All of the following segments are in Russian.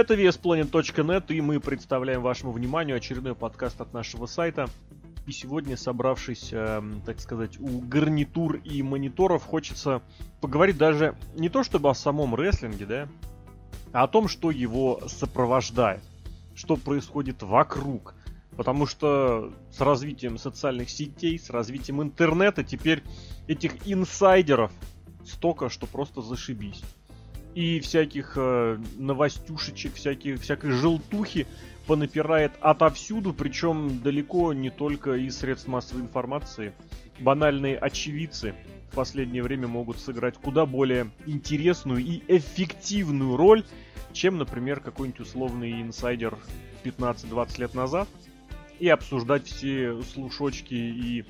Это VSPlanet.net, и мы представляем вашему вниманию очередной подкаст от нашего сайта. И сегодня, собравшись, э, так сказать, у гарнитур и мониторов, хочется поговорить даже не то чтобы о самом рестлинге, да, а о том, что его сопровождает, что происходит вокруг. Потому что с развитием социальных сетей, с развитием интернета теперь этих инсайдеров столько, что просто зашибись и всяких э, новостюшечек, всяких, всякой желтухи понапирает отовсюду, причем далеко не только из средств массовой информации. Банальные очевидцы в последнее время могут сыграть куда более интересную и эффективную роль, чем, например, какой-нибудь условный инсайдер 15-20 лет назад, и обсуждать все слушочки и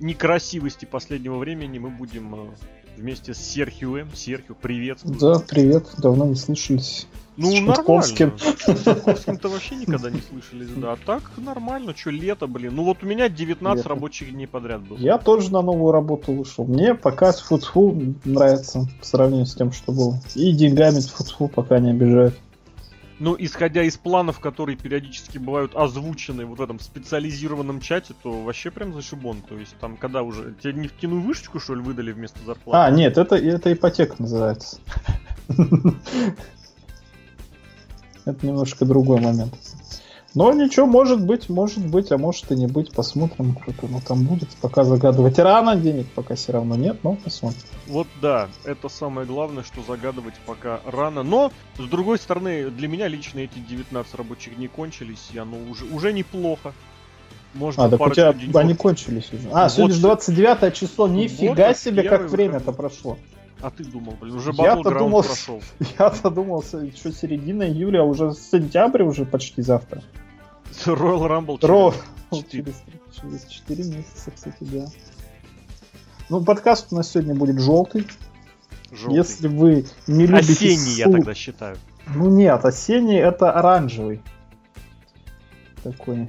некрасивости последнего времени мы будем э, вместе с Серхиуем. Серхио, привет. Да, привет. Давно не слышались. Ну, с нормально. С Шутковским-то вообще никогда не слышались, да. А так нормально, что лето, блин. Ну вот у меня 19 лето. рабочих дней подряд было. Я тоже на новую работу вышел. Мне пока с футфу нравится по сравнению с тем, что было. И деньгами футфу пока не обижает. Ну, исходя из планов, которые периодически бывают озвучены вот в этом специализированном чате, то вообще прям зашибон. То есть там, когда уже... Тебе нефтяную вышечку, что ли, выдали вместо зарплаты? А, нет, это, это ипотека называется. Это немножко другой момент. Но ничего, может быть, может быть, а может и не быть. Посмотрим, что ну, там будет. Пока загадывать рано, денег пока все равно нет, но посмотрим. Вот да, это самое главное, что загадывать пока рано. Но, с другой стороны, для меня лично эти 19 рабочих дней кончились, и оно уже, уже неплохо. Можно а, так у тебя деньков... они кончились уже. А, вот сегодня же 29 число, нифига вот себе, как время-то прошло. А ты думал, блин, уже Battleground думал, прошел. Я-то думал, что середина июля, а уже сентябрь уже почти завтра. Royal Rumble Royal через, через 4 месяца, кстати, да. Ну, подкаст у нас сегодня будет желтый. желтый. Если вы не любите... Осенний, су... я тогда считаю. Ну нет, осенний это оранжевый. Такой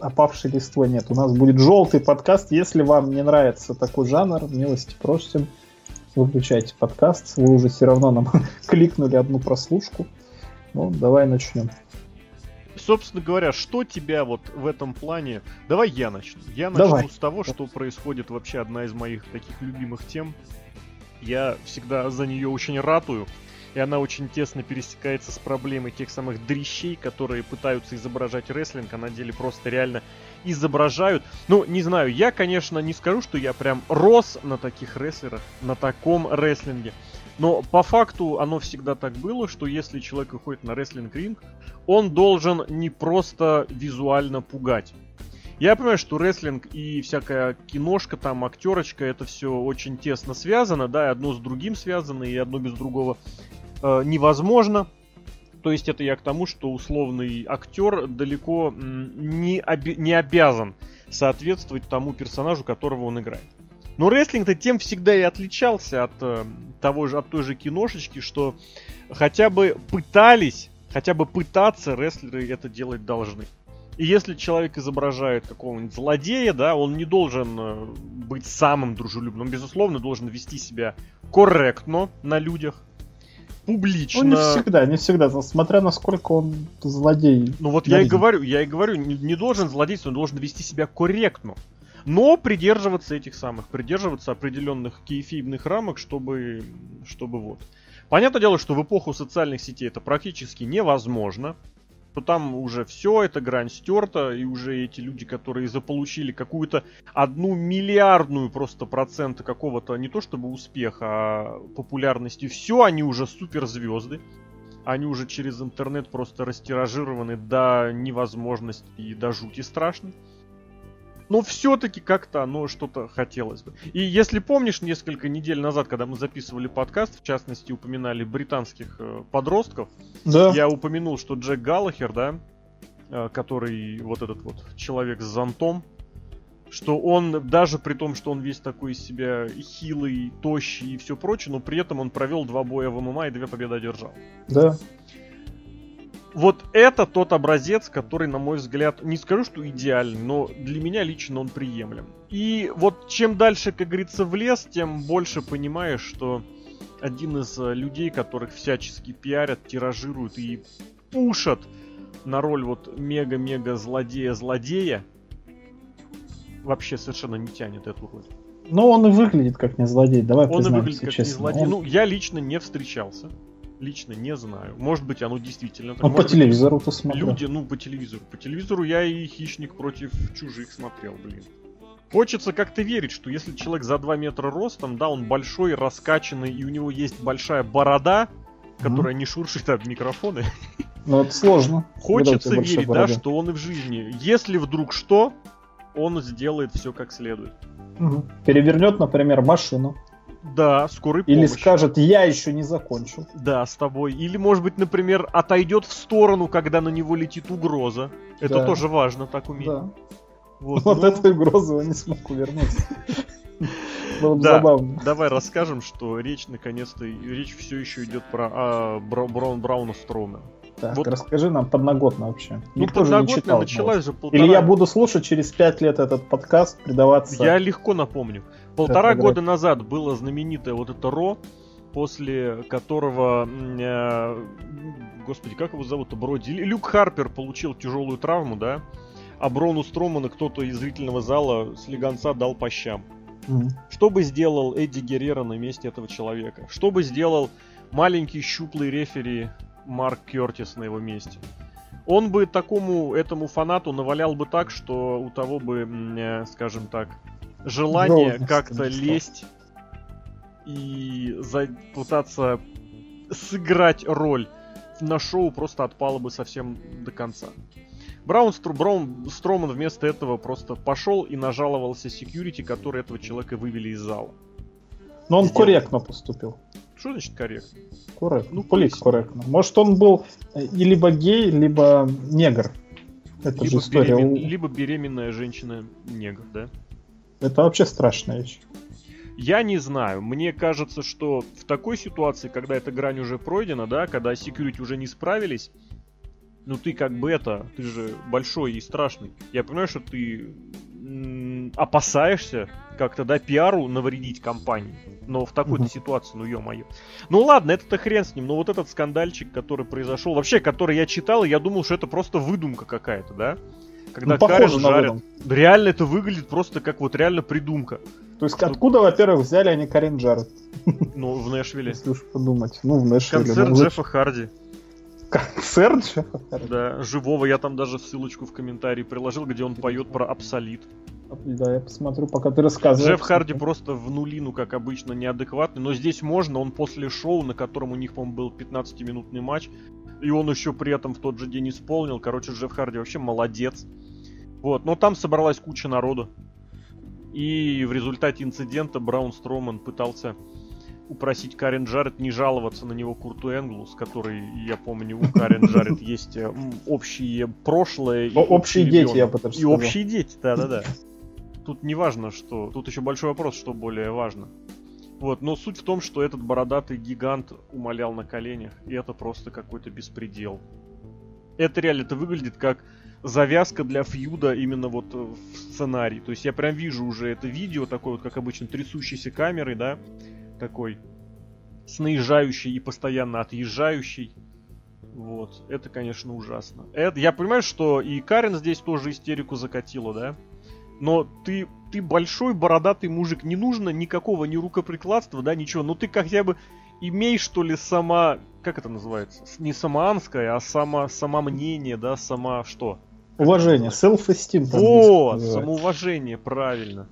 опавшей листвой нет. У нас будет желтый подкаст. Если вам не нравится такой жанр, милости просим, выключайте подкаст. Вы уже все равно нам кликнули одну прослушку. Ну, давай начнем собственно говоря, что тебя вот в этом плане... Давай я начну. Я начну Давай. с того, что происходит вообще одна из моих таких любимых тем. Я всегда за нее очень ратую. И она очень тесно пересекается с проблемой тех самых дрищей, которые пытаются изображать рестлинг, а на деле просто реально изображают. Ну, не знаю, я, конечно, не скажу, что я прям рос на таких рестлерах, на таком рестлинге. Но по факту оно всегда так было, что если человек выходит на рестлинг-ринг, он должен не просто визуально пугать. Я понимаю, что рестлинг и всякая киношка, там, актерочка, это все очень тесно связано, да, и одно с другим связано, и одно без другого э, невозможно. То есть это я к тому, что условный актер далеко не, оби- не обязан соответствовать тому персонажу, которого он играет. Но рестлинг-то тем всегда и отличался от э, того же, от той же киношечки, что хотя бы пытались, хотя бы пытаться рестлеры это делать должны. И если человек изображает какого-нибудь злодея, да, он не должен э, быть самым дружелюбным. Он, безусловно, должен вести себя корректно на людях, публично. Ну, не всегда, не всегда, смотря насколько он злодей. Ну вот я и говорю, я и говорю, не, не должен злодействовать, он должен вести себя корректно но придерживаться этих самых, придерживаться определенных кейфибных рамок, чтобы, чтобы вот. Понятное дело, что в эпоху социальных сетей это практически невозможно, то там уже все, эта грань стерта, и уже эти люди, которые заполучили какую-то одну миллиардную просто процента какого-то, не то чтобы успеха, а популярности, все, они уже суперзвезды. Они уже через интернет просто растиражированы до невозможности и до жути страшно но все-таки как-то оно что-то хотелось бы. И если помнишь, несколько недель назад, когда мы записывали подкаст, в частности, упоминали британских э, подростков, да. я упомянул, что Джек Галлахер, да, э, который вот этот вот человек с зонтом, что он, даже при том, что он весь такой из себя хилый, тощий и все прочее, но при этом он провел два боя в ММА и две победы одержал. Да вот это тот образец, который, на мой взгляд, не скажу, что идеальный, но для меня лично он приемлем. И вот чем дальше, как говорится, в лес, тем больше понимаешь, что один из э, людей, которых всячески пиарят, тиражируют и пушат на роль вот мега-мега злодея-злодея, вообще совершенно не тянет эту роль. Ну, он и выглядит как не злодей, давай Он и выглядит как честно. не злодей. Он... Ну, я лично не встречался. Лично не знаю. Может быть, оно действительно. Ну, по телевизору-то смотрел. Люди, ну, по телевизору. По телевизору я и «Хищник против чужих» смотрел, блин. Хочется как-то верить, что если человек за 2 метра ростом, да, он большой, раскачанный, и у него есть большая борода, которая mm-hmm. не шуршит от микрофона. Ну, это сложно. Хочется верить, да, что он и в жизни. Если вдруг что, он сделает все как следует. Угу. Перевернет, например, машину. Да, скорый Или помощь. скажет, я еще не закончил. Да, с тобой. Или, может быть, например, отойдет в сторону, когда на него летит угроза. Это да. тоже важно, так уметь. Да. Вот, вот ну... этой угрозы он не смог увернуться. Было бы да, забавно. Давай расскажем, что речь наконец-то, речь все еще идет про а, Браун Брауна Строуна. Так, вот. расскажи нам подноготно вообще. Ну, Никто же не читал. началась же полтора... Или я буду слушать через пять лет этот подкаст, предаваться... Я легко напомню. Полтора года назад было знаменитое вот это Ро, после которого... Э, господи, как его зовут-то? Броди? Люк Харпер получил тяжелую травму, да? А Брону Стромана кто-то из зрительного зала с легонца дал по щам. Mm-hmm. Что бы сделал Эдди Геррера на месте этого человека? Что бы сделал маленький щуплый рефери Марк Кертис на его месте. Он бы такому этому фанату навалял бы так, что у того бы, э, скажем так, желание как-то лезть и за... пытаться сыграть роль на шоу просто отпало бы совсем до конца. Браун, Стру, Браун Строман вместо этого просто пошел и нажаловался секьюрити, которые этого человека вывели из зала. Но он Сделал. корректно поступил. Что значит корректно? Корректно. Ну, полис корректно. Может, он был э, и либо гей, либо негр. Это либо же история. Беремен... Либо беременная женщина-негр, да? Это вообще страшная вещь. Я не знаю. Мне кажется, что в такой ситуации, когда эта грань уже пройдена, да, когда security уже не справились, ну ты как бы это, ты же большой и страшный. Я понимаю, что ты опасаешься как-то, да, пиару навредить компании. Но в такой-то mm-hmm. ситуации, ну ё-моё. Ну ладно, это-то хрен с ним, но вот этот скандальчик, который произошел, вообще, который я читал, я думал, что это просто выдумка какая-то, да? Когда ну, Карен жарят. Реально это выглядит просто как вот реально придумка. То есть что... откуда, во-первых, взяли они Карен Джаред? Ну, в Нэшвилле. Если уж подумать. Ну, в Нэшвилле. Концерт ну, Джеффа Харди. Концерт Джеффа Харди? Да, живого. Я там даже ссылочку в комментарии приложил, где он поет про Абсолит. Да, я посмотрю, пока ты рассказываешь. Джефф Харди просто в нулину, как обычно, неадекватный. Но здесь можно, он после шоу, на котором у них, по-моему, был 15-минутный матч, и он еще при этом в тот же день исполнил. Короче, Джефф Харди вообще молодец. Вот, но там собралась куча народу. И в результате инцидента Браун Строман пытался упросить Карен Джаред не жаловаться на него Курту Энглу, с которой, я помню, у Карен Джаред есть общие прошлое. Общие дети, я так И общие дети, да-да-да. Тут не важно, что... Тут еще большой вопрос, что более важно. Вот, но суть в том, что этот бородатый гигант умолял на коленях, и это просто какой-то беспредел. Это реально, это выглядит как завязка для фьюда именно вот в сценарий. То есть я прям вижу уже это видео, такое вот, как обычно, трясущейся камерой, да, такой с наезжающей и постоянно отъезжающей. Вот, это, конечно, ужасно. Это, я понимаю, что и Карен здесь тоже истерику закатила, да? Но ты, ты большой бородатый мужик, не нужно никакого ни рукоприкладства, да, ничего, но ты хотя бы имей, что ли, сама, как это называется, не самоанское, а сама, сама мнение, да, сама что? Уважение, self-esteem. Вот, самоуважение, правильно.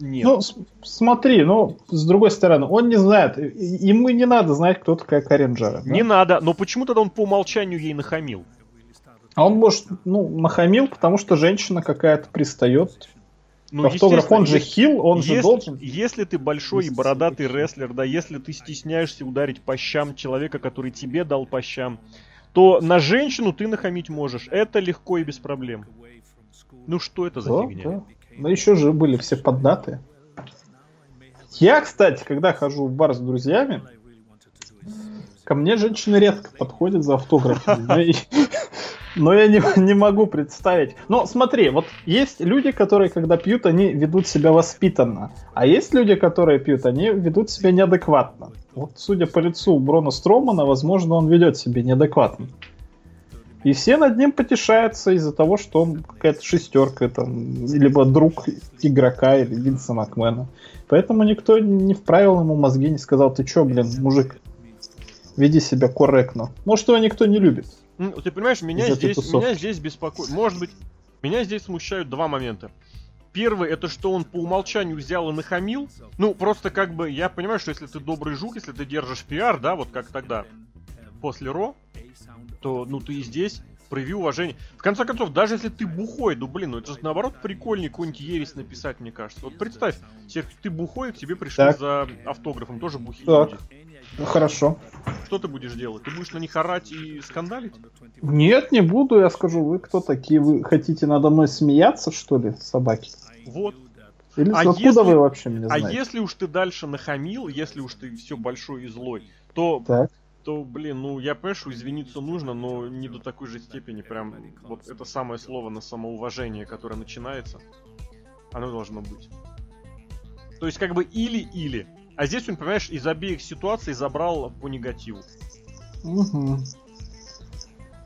Нет. Ну, смотри, ну, с другой стороны, он не знает, ему не надо знать, кто такая Карен Джара. Не да? надо, но почему тогда он по умолчанию ей нахамил? А он, может, ну, нахамил, потому что женщина какая-то пристает. Ну, Автограф, он же хил, он если, же должен. Если ты большой и бородатый рестлер, да, если ты стесняешься ударить по щам человека, который тебе дал по щам, то на женщину ты нахамить можешь. Это легко и без проблем. Ну что это за да, фигня? Да. Но еще же были все поддатые. Я, кстати, когда хожу в бар с друзьями, ко мне женщины редко подходят за автографами. Но я не, не могу представить. Но смотри, вот есть люди, которые, когда пьют, они ведут себя воспитанно. А есть люди, которые пьют, они ведут себя неадекватно. Вот, судя по лицу Брона Стромана, возможно, он ведет себя неадекватно. И все над ним потешаются из-за того, что он какая-то шестерка, там, либо друг игрока или Винса Макмена. Поэтому никто не вправил ему мозги, не сказал, ты чё, блин, мужик, веди себя корректно. Может, его никто не любит. Ну, ты понимаешь, меня здесь, меня здесь беспокоит. Может быть, меня здесь смущают два момента. Первый, это что он по умолчанию взял и нахамил. Ну, просто как бы, я понимаю, что если ты добрый жук, если ты держишь пиар, да, вот как тогда, после Ро, то, ну, ты и здесь прояви уважение. В конце концов, даже если ты бухой, ну, блин, ну, это же, наоборот, прикольнее какую-нибудь ересь написать, мне кажется. Вот представь, Серх, ты бухой, к тебе пришли так. за автографом, тоже бухие так. люди. Ну, хорошо. Что ты будешь делать? Ты будешь на них орать и скандалить? Нет, не буду, я скажу, вы кто такие? Вы хотите надо мной смеяться, что ли, собаки? Вот. Или а откуда если, вы вообще меня а знаете? А если уж ты дальше нахамил, если уж ты все большой и злой, то так то, блин, ну я понимаю, что извиниться нужно, но не до такой же степени прям вот это самое слово на самоуважение, которое начинается, оно должно быть. То есть как бы или-или. А здесь он, понимаешь, из обеих ситуаций забрал по негативу. Угу.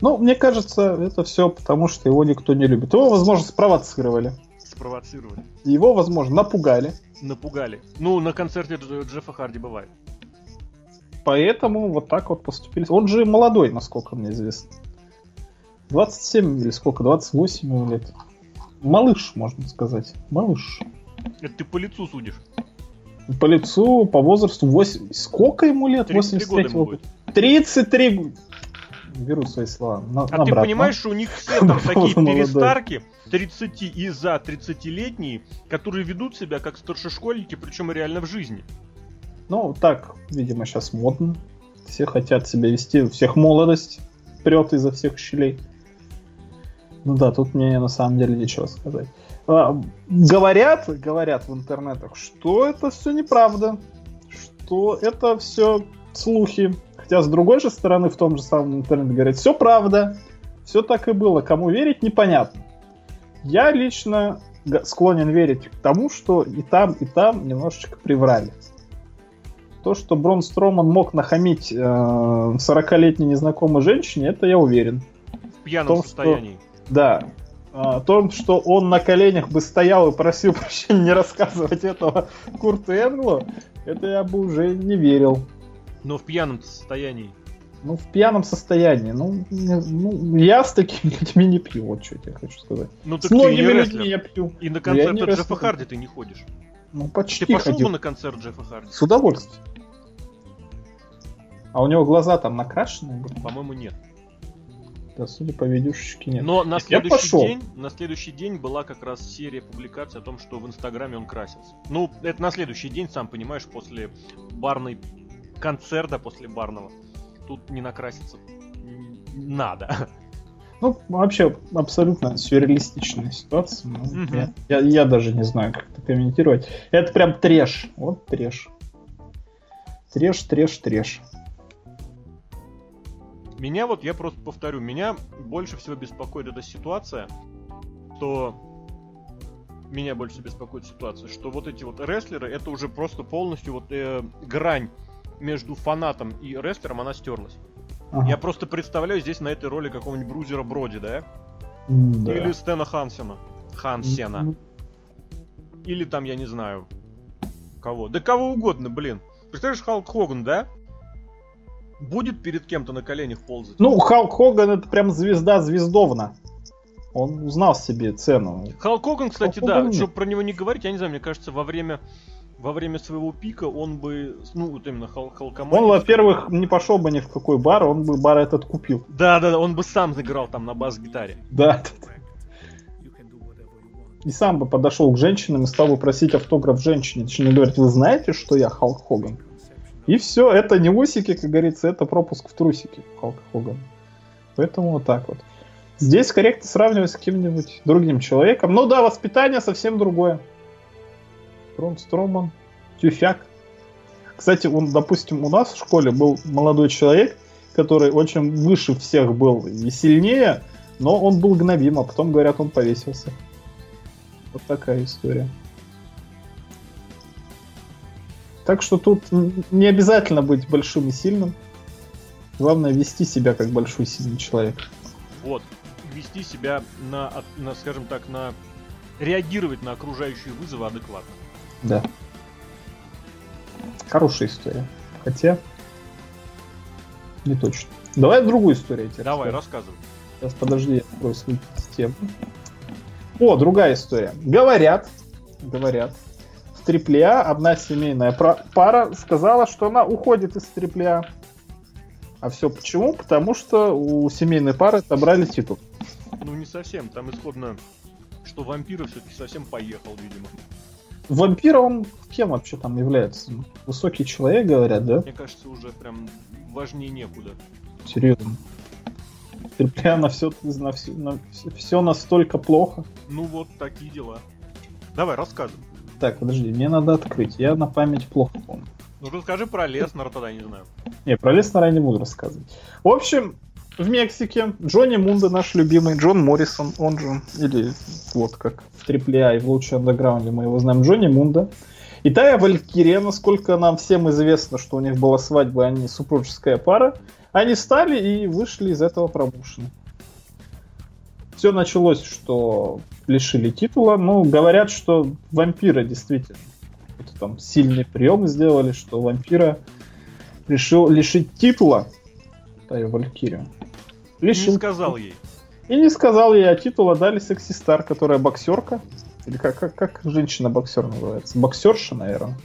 Ну, мне кажется, это все потому, что его никто не любит. Его, возможно, спровоцировали. Спровоцировали. Его, возможно, напугали. Напугали. Ну, на концерте Джеффа Харди бывает. Поэтому вот так вот поступили. Он же молодой, насколько мне известно. 27 или сколько? 28 лет. Малыш, можно сказать. Малыш. Это ты по лицу судишь? По лицу, по возрасту 8... Сколько ему лет? 83 года будет. 33 Беру свои слова. На, а ты понимаешь, что у них все там такие перестарки, 30 и за 30-летние, которые ведут себя как старшешкольники, причем реально в жизни. Ну, так, видимо, сейчас модно. Все хотят себя вести, у всех молодость прет изо всех щелей. Ну да, тут мне на самом деле нечего сказать. А, говорят, говорят в интернетах, что это все неправда, что это все слухи. Хотя с другой же стороны, в том же самом интернете говорят, все правда, все так и было. Кому верить, непонятно. Я лично склонен верить к тому, что и там, и там немножечко приврали. То, что Брон Строман мог нахамить э, 40-летней незнакомой женщине, это я уверен. В пьяном том, состоянии. Что, да. О том, что он на коленях бы стоял и просил прощения не рассказывать этого Курту Энглу, это я бы уже не верил. Но в пьяном состоянии. Ну, в пьяном состоянии. Ну, ну я с такими людьми не пью, вот что я тебе хочу сказать. Ну, с многими людьми я пью. И на концерт Джеффа Харди ты не ходишь. Ну, почти Ты пошел ходил. бы на концерт Джеффа Харди? С удовольствием. А у него глаза там накрашены? По-моему, нет. Да, судя по видюшечке, нет. Но на следующий, день, на следующий день была как раз серия публикаций о том, что в Инстаграме он красился. Ну, это на следующий день, сам понимаешь, после барной концерта, после барного. Тут не накраситься надо. Ну, вообще, абсолютно сюрреалистичная ситуация. Ну, угу. я, я, я даже не знаю, как это комментировать. Это прям треш. Вот треш. Треш, треш, треш. Меня вот, я просто повторю, меня больше всего беспокоит эта ситуация, что меня больше беспокоит ситуация, что вот эти вот рестлеры, это уже просто полностью вот э, грань между фанатом и рестлером, она стерлась. Ага. Я просто представляю здесь на этой роли какого-нибудь Брузера Броди, да? да. Или Стена Хансена. Хансена. Или там, я не знаю, кого. Да кого угодно, блин. Представляешь, Халк Хоган, да? Будет перед кем-то на коленях ползать. Ну, Халк Хоган это прям звезда звездовна. Он узнал себе цену. Халк Хоган, кстати, Халк да, Хоган чтобы про него не говорить, я не знаю, мне кажется, во время во время своего пика он бы, ну, вот именно Хал Халкоман... Он, во-первых, не пошел бы ни в какой бар, он бы бар этот купил. Да, да, да, он бы сам играл там на бас-гитаре. Да. И сам бы подошел к женщинам и стал бы просить автограф женщине. Точнее говорить, вы знаете, что я Халк Хоган? И все, это не усики, как говорится, это пропуск в трусики Халка Хогана. Поэтому вот так вот. Здесь корректно сравнивать с каким-нибудь другим человеком. Ну да, воспитание совсем другое. Трон Строман, Тюфяк. Кстати, он, допустим, у нас в школе был молодой человек, который очень выше всех был и сильнее, но он был гнобим, а потом, говорят, он повесился. Вот такая история. Так что тут не обязательно быть большим и сильным. Главное вести себя как большой сильный человек. Вот. Вести себя на, на, скажем так, на реагировать на окружающие вызовы адекватно. Да. Хорошая история. Хотя не точно. Давай другую историю тебе Давай, расскажу. рассказывай. Сейчас, подожди, я открою свою тему. О, другая история. Говорят, говорят, AAA одна семейная пара сказала, что она уходит из AAA. А все почему? Потому что у семейной пары отобрали титул. Ну, не совсем. Там исходно, что вампира все-таки совсем поехал, видимо. Вампир, он кем вообще там является? Высокий человек, говорят, да? Мне кажется, уже прям важнее некуда. Серьезно. Прям на все, на все, на все настолько плохо. Ну вот такие дела. Давай, рассказывай. Так, подожди, мне надо открыть. Я на память плохо помню. Ну расскажи про Леснера тогда, не знаю. Не, про Леснера я не буду рассказывать. В общем, в Мексике Джонни Мунда, наш любимый, Джон Моррисон, он же, или вот как в AAA и в лучшем андеграунде мы его знаем, Джонни Мунда. И Тая Валькирия, насколько нам всем известно, что у них была свадьба, они супружеская пара, они стали и вышли из этого промоушена. Все началось, что лишили титула. Ну, говорят, что вампира действительно. Это там сильный прием сделали, что вампира решил лишить титула. Таю Валькирию. Лишил. Не сказал ей. И не сказал ей, а титула дали Секси Стар, которая боксерка. Или как, как, как женщина-боксер называется? Боксерша, наверное.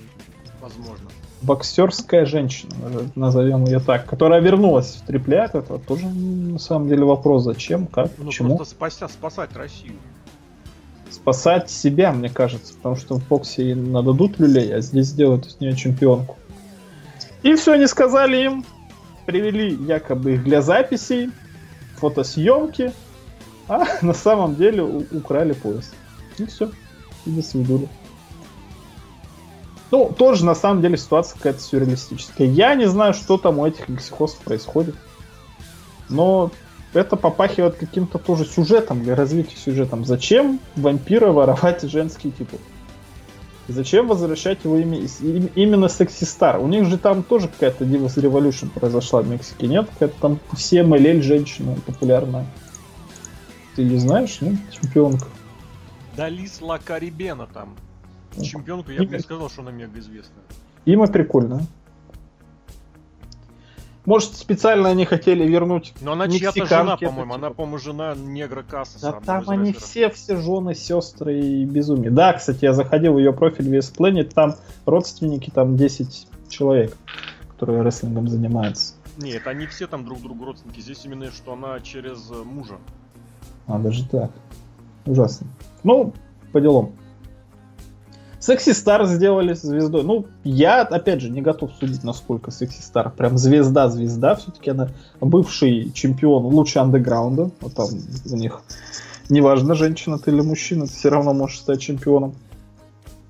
Возможно боксерская женщина, назовем ее так, которая вернулась в трипляк, это тоже на самом деле вопрос, зачем, как, ну, почему. Просто спася, спасать Россию. Спасать себя, мне кажется, потому что в боксе нададут люлей, а здесь сделают из нее чемпионку. И все, они сказали им, привели якобы их для записей, фотосъемки, а на самом деле украли пояс. И все. И до свидания. Ну, тоже на самом деле ситуация какая-то сюрреалистическая. Я не знаю, что там у этих лексихосов происходит. Но это попахивает каким-то тоже сюжетом, для развития сюжетом. Зачем вампира воровать женский титул? Зачем возвращать его имя, именно Секси Стар? У них же там тоже какая-то Divas Revolution произошла в Мексике, нет? Какая-то там все MLL женщина популярная. Ты не знаешь, нет? Чемпионка. Далис Ла Карибена там чемпионку, я бы не сказал, что она мега известная. Има прикольно. Может, специально они хотели вернуть Но она чья-то жена, по-моему. Она, по-моему, жена негра Кассаса. Да там они все, все жены, сестры и безумие. Да, кстати, я заходил в ее профиль Вес Planet, там родственники, там 10 человек, которые рестлингом занимаются. Нет, они все там друг другу родственники. Здесь именно, что она через э, мужа. А, даже так. Ужасно. Ну, по делам. Секси Стар сделали звездой. Ну, я, опять же, не готов судить, насколько Секси Стар прям звезда-звезда. Все-таки она бывший чемпион лучше андеграунда. Вот там у них неважно, женщина ты или мужчина, ты все равно можешь стать чемпионом.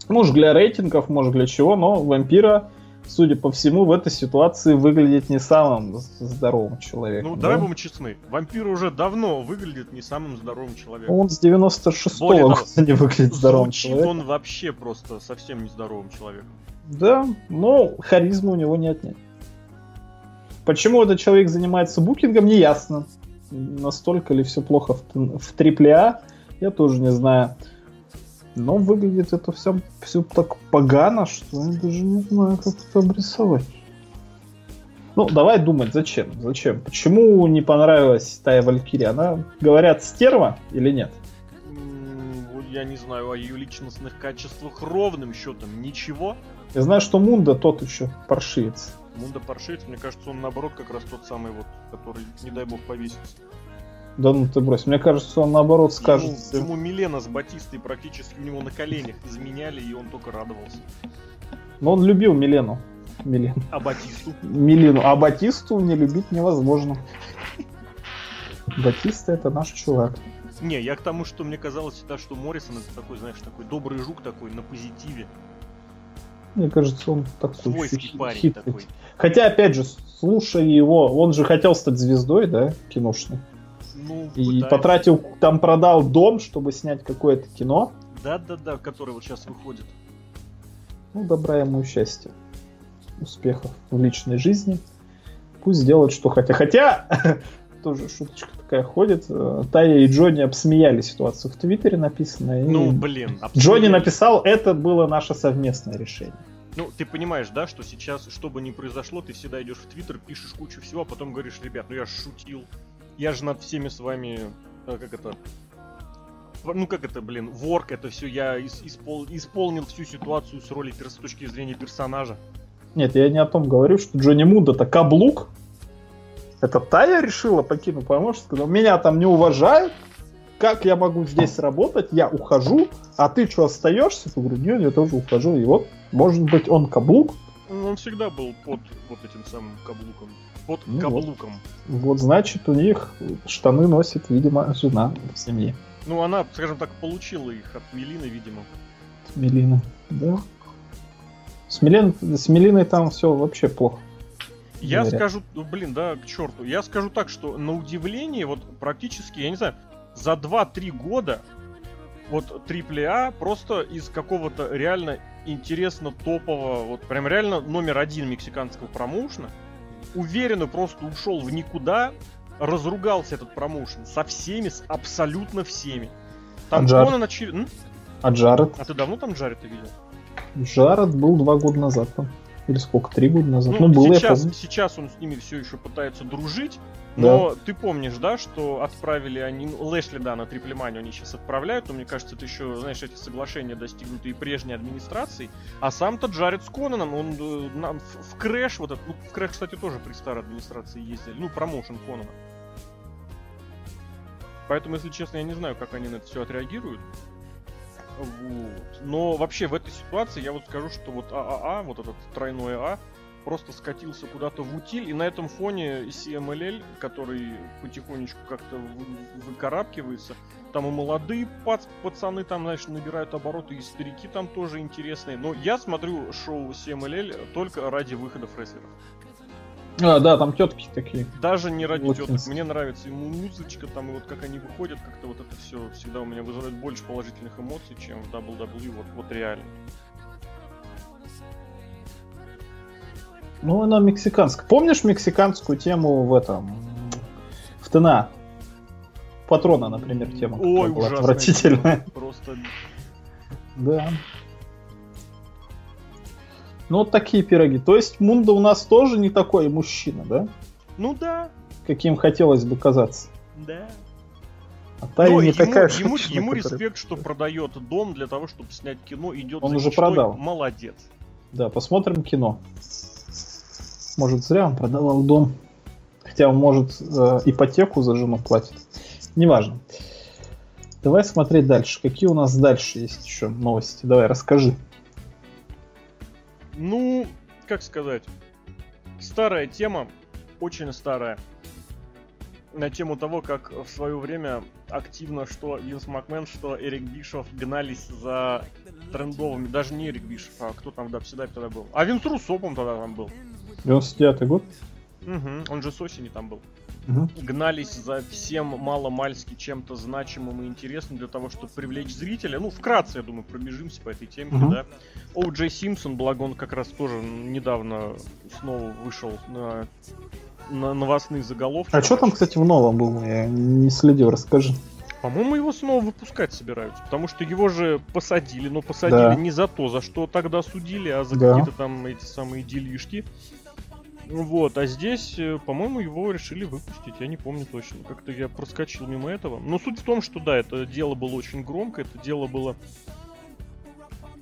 Может, для рейтингов, может, для чего, но вампира судя по всему, в этой ситуации выглядит не самым здоровым человеком. Ну, да? давай будем честны. Вампир уже давно выглядит не самым здоровым человеком. Он с 96-го года не выглядит здоровым человеком. он вообще просто совсем нездоровым человеком. Да, но харизму у него не отнять. Почему этот человек занимается букингом, не ясно. Настолько ли все плохо в, в AAA, я тоже не знаю. Но выглядит это все, все так погано, что я даже не знаю, как это обрисовать. Ну, давай думать, зачем? Зачем? Почему не понравилась Тая Валькирия? Она, говорят, стерва или нет? Я не знаю о ее личностных качествах ровным счетом ничего. Я знаю, что Мунда тот еще паршивец. Мунда паршивец, мне кажется, он наоборот как раз тот самый вот, который, не дай бог, повесится. Да ну ты брось, мне кажется, он наоборот скажет. Ему, ему Милена с Батистой практически у него на коленях изменяли, и он только радовался. Но он любил Милену. Милену. А Батисту? Милену. А Батисту не любить невозможно. Батиста это наш чувак. Не, я к тому, что мне казалось всегда, что Моррисон это такой, знаешь, такой добрый жук такой, на позитиве. Мне кажется, он такой Свойский парень хитрый. такой. Хотя, опять же, слушая его, он же хотел стать звездой, да, киношной. Ну, и пытается. потратил, там продал дом, чтобы снять какое-то кино. Да-да-да, которое вот сейчас выходит. Ну, добра ему счастья. успехов в личной жизни. Пусть делают, что хотят. Хотя, тоже шуточка такая ходит, э, Тая и Джонни обсмеяли ситуацию в Твиттере написано. Ну, блин. Джонни написал, это было наше совместное решение. Ну, ты понимаешь, да, что сейчас, что бы ни произошло, ты всегда идешь в Твиттер, пишешь кучу всего, а потом говоришь, ребят, ну я шутил. Я же над всеми с вами, э, как это, ну как это, блин, ворк, это все, я испол, исполнил всю ситуацию с роли с точки зрения персонажа. Нет, я не о том говорю, что Джонни Мунд это каблук. Это Тая решила покинуть помощник, сказал, меня там не уважают, как я могу здесь работать, я ухожу, а ты что, остаешься? Я говорю, нет, я тоже ухожу, и вот может быть, он каблук? Ну, он всегда был под вот этим самым каблуком. Под ну каблуком. Вот. вот, значит, у них штаны носит, видимо, жена в семье. Ну, она, скажем так, получила их от Мелины, видимо. С Мелины, да. С, Мелин... с Мелиной там все вообще плохо. Я говорят. скажу, ну, блин, да, к черту. Я скажу так, что на удивление, вот практически, я не знаю, за 2-3 года вот AAA просто из какого-то реально интересно топового, вот прям реально номер один мексиканского промоушена, уверенно просто ушел в никуда, разругался этот промоушен со всеми, с абсолютно всеми. Там а Конан очер... А Джаред? А ты давно там Джаред видел? Джаред был два года назад там. Или сколько, три года назад? Ну, ну был, сейчас, сейчас он с ними все еще пытается дружить, но да. ты помнишь, да, что отправили они, ну, Лэшли, да, на Триплеманию они сейчас отправляют, но мне кажется, это еще, знаешь, эти соглашения достигнуты и прежней администрацией, а сам-то Джаред с Конаном, он э, на, в, в Crash, вот этот, ну, в Crash, кстати, тоже при старой администрации ездили, ну, промоушен Конана. Поэтому, если честно, я не знаю, как они на это все отреагируют. Но вообще в этой ситуации я вот скажу, что вот AAA, вот этот тройной A, просто скатился куда-то в утиль, и на этом фоне CMLL, который потихонечку как-то выкарабкивается, там и молодые пац пацаны там, знаешь, набирают обороты, и старики там тоже интересные. Но я смотрю шоу CMLL только ради выходов рестлеров. А, да, там тетки такие. Даже не ради вот теток. Мне нравится ему музычка, там и вот как они выходят, как-то вот это все всегда у меня вызывает больше положительных эмоций, чем в WWE, вот, вот реально. Ну, она мексиканская. Помнишь мексиканскую тему в этом? В ТНА? Патрона, например, тема. Ой, была отвратительная. Просто... Да. Ну, вот такие пироги. То есть Мунда у нас тоже не такой мужчина, да? Ну да. Каким хотелось бы казаться. Да. А та не ему, такая ему, ему респект, что продает дом для того, чтобы снять кино, идет Он уже продал. Молодец. Да, посмотрим кино. Может, зря он продавал дом. Хотя он, может, э, ипотеку за жену платит. Неважно. Давай смотреть дальше. Какие у нас дальше есть еще новости? Давай, расскажи. Ну, как сказать. Старая тема. Очень старая. На тему того, как в свое время активно что Винс Макмен, что Эрик Бишов гнались за трендовыми. Даже не Эрик Бишов, а кто там в Дабседапе тогда был. А Винс Руссопом тогда там был. 99 год? Угу, он же с осени там был. Угу. Гнались за всем мало-мальски чем-то значимым и интересным для того, чтобы привлечь зрителя. Ну, вкратце, я думаю, пробежимся по этой теме, угу. да. Оу Джей Симпсон, благо он как раз тоже недавно снова вышел на, на новостные заголовки. А что там, кстати, в новом было? Я не следил, расскажи. По-моему, его снова выпускать собираются, потому что его же посадили, но посадили да. не за то, за что тогда судили, а за да. какие-то там эти самые делишки. Вот, а здесь, э, по-моему, его решили выпустить, я не помню точно. Как-то я проскочил мимо этого. Но суть в том, что да, это дело было очень громко, это дело было...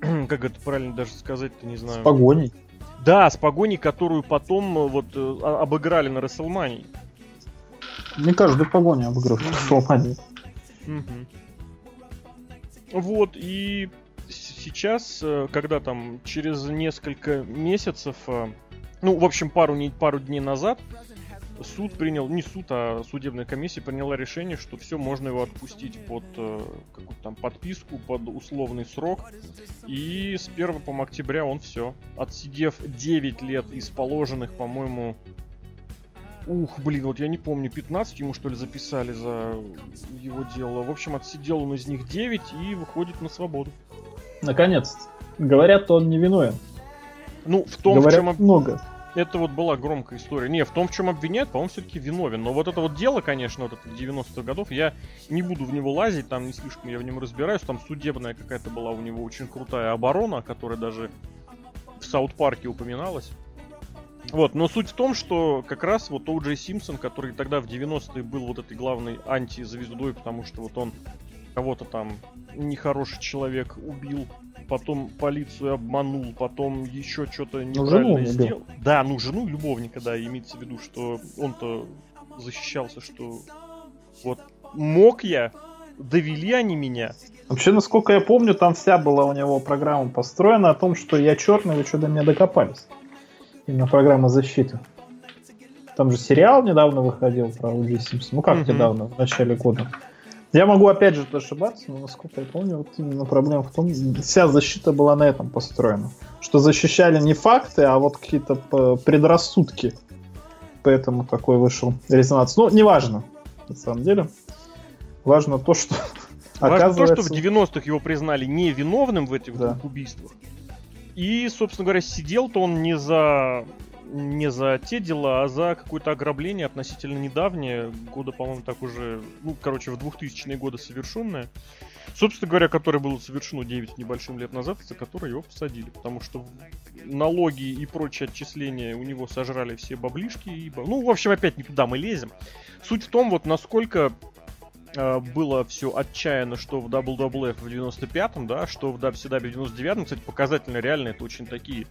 как это правильно даже сказать-то, не знаю. С погоней. Да, с погоней, которую потом э, вот э, обыграли на Расселмании. Не каждую погоню обыграл на Расселмании. Вот, и сейчас, когда там через несколько месяцев ну, в общем, пару, пару дней назад суд принял, не суд, а судебная комиссия приняла решение, что все, можно его отпустить под э, какую-то там подписку, под условный срок. И с 1 по октября он все. Отсидев 9 лет из положенных, по-моему, Ух, блин, вот я не помню, 15 ему что ли записали за его дело. В общем, отсидел он из них 9 и выходит на свободу. Наконец-то. Говорят, он не виновен. Ну, в том, Говорят, в чем... много. Это вот была громкая история. Не, в том, в чем обвиняют, по-моему, все-таки виновен. Но вот это вот дело, конечно, вот это 90-х годов, я не буду в него лазить, там не слишком я в нем разбираюсь. Там судебная какая-то была у него очень крутая оборона, которая даже в Саут-парке упоминалась. Вот, но суть в том, что как раз вот О'Джей Симпсон, который тогда в 90-е был вот этой главной антизвездой, потому что вот он кого-то там нехороший человек убил, потом полицию обманул, потом еще что-то неправильно ну, сделал. Да, ну жену любовника, да, имеется в виду, что он-то защищался, что вот мог я, довели они меня. Вообще, насколько я помню, там вся была у него программа построена о том, что я черный, вы что до меня докопались. Именно программа защиты. Там же сериал недавно выходил про Уджи Симпсон. Ну как mm-hmm. недавно, в начале года. Я могу опять же ошибаться, но насколько я помню, вот именно проблема в том, вся защита была на этом построена. Что защищали не факты, а вот какие-то предрассудки. Поэтому такой вышел резонанс. Ну, неважно, на самом деле. Важно то, что Важно оказывается... то, что в 90-х его признали невиновным в этих да. убийствах. И, собственно говоря, сидел-то он не за не за те дела, а за какое-то ограбление относительно недавнее, года, по-моему, так уже, ну, короче, в 2000-е годы совершенное. Собственно говоря, которое было совершено 9 небольшим лет назад, за которое его посадили, потому что налоги и прочие отчисления у него сожрали все баблишки. И... Ну, в общем, опять не туда мы лезем. Суть в том, вот насколько э, было все отчаянно, что в WWF в 95-м, да, что в WCW в 99-м, кстати, показательно реально это очень такие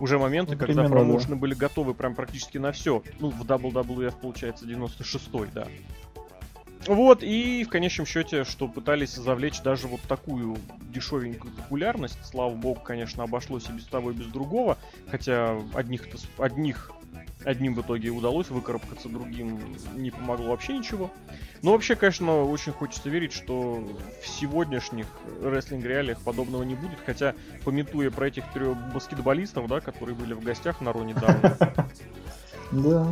уже моменты, ну, когда промоушены да. были готовы прям практически на все. Ну, в WWF, получается, 96-й, да. Вот, и в конечном счете, что пытались завлечь даже вот такую дешевенькую популярность. Слава богу, конечно, обошлось и без того, и без другого. Хотя одних, одних одним в итоге удалось выкарабкаться, другим не помогло вообще ничего. Но вообще, конечно, очень хочется верить, что в сегодняшних рестлинг-реалиях подобного не будет, хотя, пометуя про этих трех баскетболистов, да, которые были в гостях на Роне недавно. Да.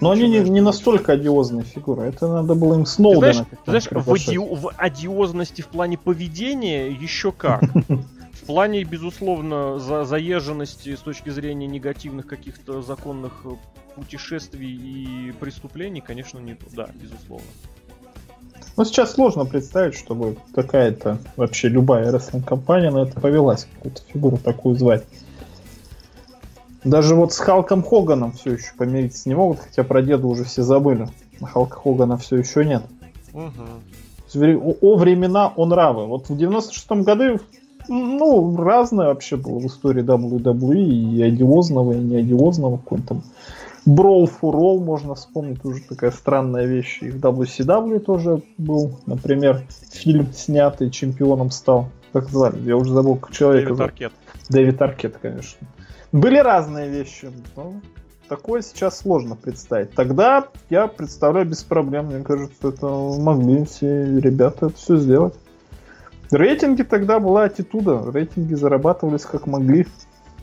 Но они не, не настолько одиозные фигуры. Это надо было им Сноудена. Ты знаешь, в, ади... в одиозности в плане поведения еще как. В плане, безусловно, за заезженности с точки зрения негативных каких-то законных э, путешествий и преступлений, конечно, не. Да, безусловно. Ну, сейчас сложно представить, чтобы какая-то вообще любая рестлинг-компания на это повелась, какую-то фигуру такую звать. Даже вот с Халком Хоганом все еще помириться не могут, хотя про деда уже все забыли. А Халка Хогана все еще нет. Угу. О, о времена он равы. Вот в 96-м году ну, разное вообще было в истории WWE, и одиозного, и не одиозного, какой-то там Brawl for All можно вспомнить, уже такая странная вещь. И в WCW тоже был, например, фильм снятый, чемпионом стал. Как звали? Я уже забыл, как человека Дэвид Аркет. Дэвид Аркет, конечно. Были разные вещи, но такое сейчас сложно представить. Тогда я представляю без проблем. Мне кажется, это могли все ребята это все сделать. Рейтинги тогда была аттитуда. Рейтинги зарабатывались как могли.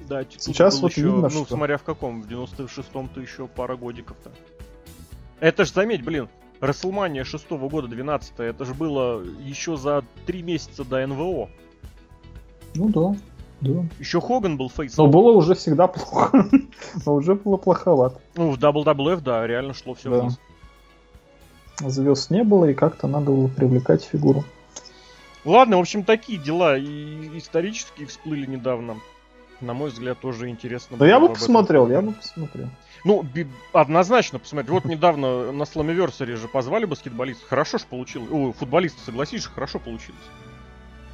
Да, Сейчас вот еще, видно, ну, что... смотря в каком, в 96-м-то еще пара годиков-то. Это ж заметь, блин, Расселмания 6 -го года, 12 это же было еще за три месяца до НВО. Ну да, да. Еще Хоган был фейсом. Но было уже всегда плохо. Но уже было плоховато. Ну, в WWF, да, реально шло все да. вниз. Звезд не было, и как-то надо было привлекать фигуру. Ладно, в общем, такие дела и исторические всплыли недавно. На мой взгляд, тоже интересно. Да я бы посмотрел, я бы посмотрел. Ну, однозначно посмотреть. Вот недавно на Сламиверсаре же позвали баскетболистов. Хорошо же получилось. О, футболисты, согласись, хорошо получилось.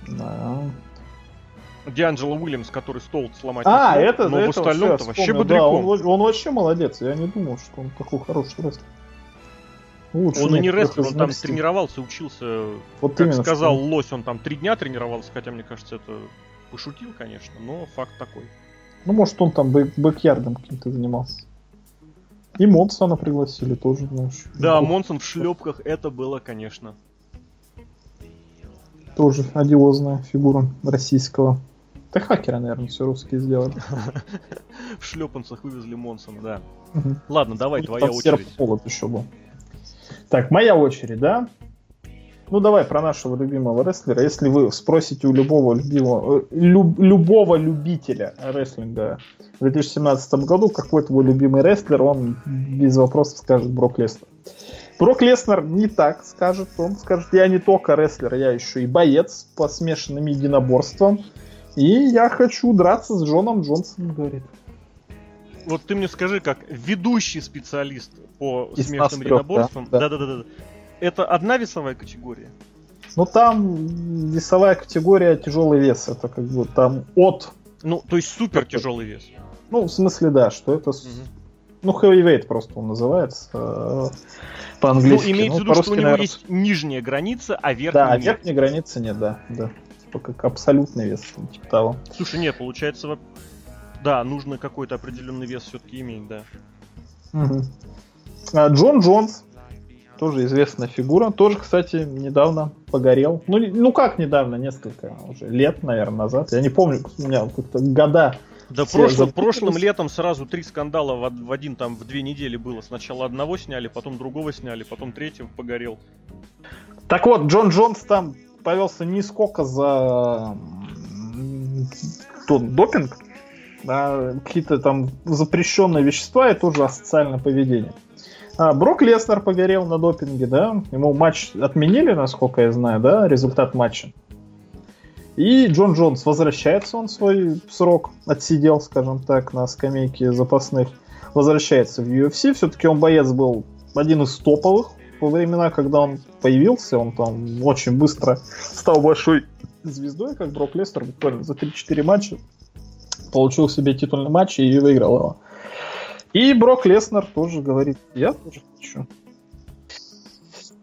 Да. Дианджело Уильямс, который стол сломать А, смог, это, но в остальном-то вообще бодряком. Да, он, он вообще молодец. Я не думал, что он такой хороший рестлер. Лучше он и не рестлер, он там тренировался, учился. Вот как именно, сказал что... Лось, он там три дня тренировался, хотя мне кажется, это пошутил, конечно, но факт такой. Ну, может, он там back backyard ом каким-то занимался. И Монсона пригласили тоже, знаешь. Да, Монсон в шлепках, это было, конечно. Тоже одиозная фигура российского. Да хакера, наверное, все русские сделали. В шлепанцах вывезли Монсона, да. Ладно, давай, твоя очередь. Холод еще был. Так, моя очередь, да? Ну давай про нашего любимого рестлера. Если вы спросите у любого любимого, люб, любого любителя рестлинга в 2017 году, какой твой любимый рестлер, он без вопросов скажет Брок Леснер. Брок Леснер не так скажет. Он скажет, я не только рестлер, я еще и боец по смешанным единоборствам. И я хочу драться с Джоном Джонсоном, говорит. Вот ты мне скажи, как ведущий специалист по Из смешанным единоборствам. Да, да, да, да. Это одна весовая категория? Ну там весовая категория тяжелый вес. Это как бы там от. Ну, то есть супер тяжелый вес. Ну, в смысле, да, что это. Угу. Ну, heavyweight просто он называется э, по-английски. Ну, имеется ну, в виду, что у него наверное... есть нижняя граница, а верхняя Да, а верхняя границы нет, да, да. Типа как абсолютный вес, типа того. Слушай, нет, получается, да, нужно какой-то определенный вес все-таки иметь, да. Угу. А, Джон Джонс, тоже известная фигура, тоже, кстати, недавно погорел. Ну, ну как недавно, несколько уже лет, наверное, назад. Я не помню, у меня как-то года да прошлым, прошлым летом сразу три скандала в, в один там в две недели было. Сначала одного сняли, потом другого сняли, потом третьего погорел. Так вот, Джон Джонс там повелся не сколько за тот допинг, а какие-то там запрещенные вещества и тоже асоциальное поведение. А, Брок Леснер погорел на допинге, да? Ему матч отменили, насколько я знаю, да, результат матча. И Джон Джонс возвращается, он свой срок отсидел, скажем так, на скамейке запасных. Возвращается в UFC. Все-таки он боец был один из топовых во времена, когда он появился. Он там очень быстро стал большой звездой, как Брок Лестер, буквально за 3-4 матча. Получил себе титульный матч и выиграл его. И Брок Леснер тоже говорит, я тоже хочу.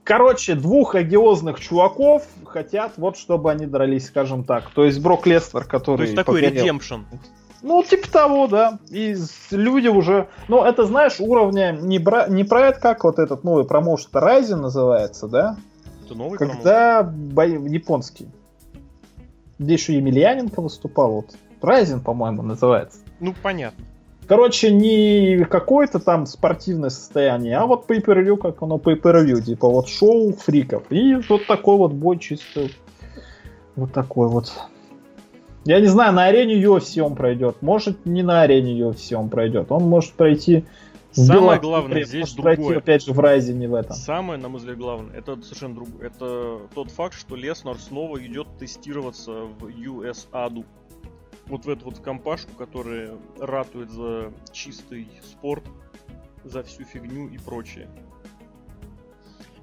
Короче, двух одиозных чуваков хотят, вот чтобы они дрались, скажем так. То есть Брок Лестер, который... То есть такой редемпшн. Ну, типа того, да. И люди уже... Ну, это, знаешь, уровня не, бра... не это, как вот этот новый промоушен Ryzen называется, да? Это новый Когда бо... японский. Где еще Емельяненко выступал, вот. Ryzen, по-моему, называется. Ну, понятно. Короче, не какое-то там спортивное состояние, а вот pay-per-view, как оно pay-per-view, типа вот шоу фриков. И вот такой вот бой чисто вот такой вот. Я не знаю, на арене UFC он пройдет. Может, не на арене UFC он пройдет. Он может пройти Самое главное здесь может другое. пройти, опять же, в Райзе не в этом. Самое, на мой взгляд, главное, это совершенно другое. Это тот факт, что Леснар снова идет тестироваться в USADU вот в эту вот компашку, которая ратует за чистый спорт, за всю фигню и прочее.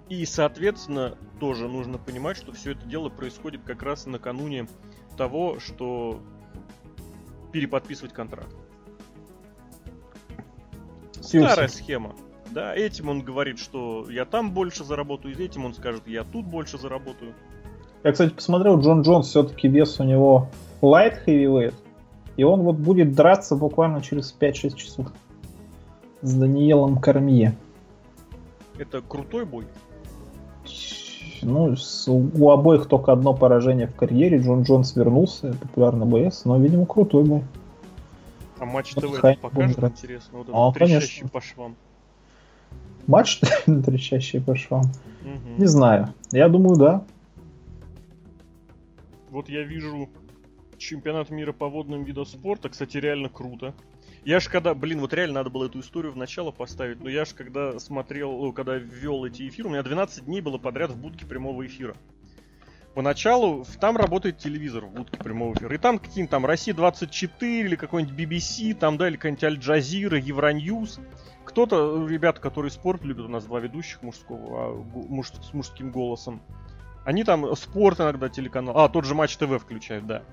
И, соответственно, тоже нужно понимать, что все это дело происходит как раз накануне того, что переподписывать контракт. Старая схема. Да, этим он говорит, что я там больше заработаю, и этим он скажет, я тут больше заработаю. Я, кстати, посмотрел, Джон Джонс все-таки вес у него light heavyweight. И он вот будет драться буквально через 5-6 часов с Даниелом Кормье. Это крутой бой? Ну, с, у обоих только одно поражение в карьере. Джон Джонс вернулся, популярный БС, но, видимо, крутой бой. А матч вот ТВ покажет интересно? Вот а, конечно. по швам. Матч трещащий по швам? Угу. Не знаю. Я думаю, да. Вот я вижу чемпионат мира по водным видам спорта, кстати, реально круто. Я ж когда, блин, вот реально надо было эту историю в начало поставить, но я ж когда смотрел, ну, когда ввел эти эфиры, у меня 12 дней было подряд в будке прямого эфира. Поначалу там работает телевизор в будке прямого эфира. И там какие-нибудь там Россия 24 или какой-нибудь BBC, там, да, или какой-нибудь Аль-Джазира, Евроньюз. Кто-то, ребята, которые спорт любят, у нас два ведущих мужского, а, муж, с мужским голосом. Они там спорт иногда телеканал. А, тот же Матч ТВ включают, да.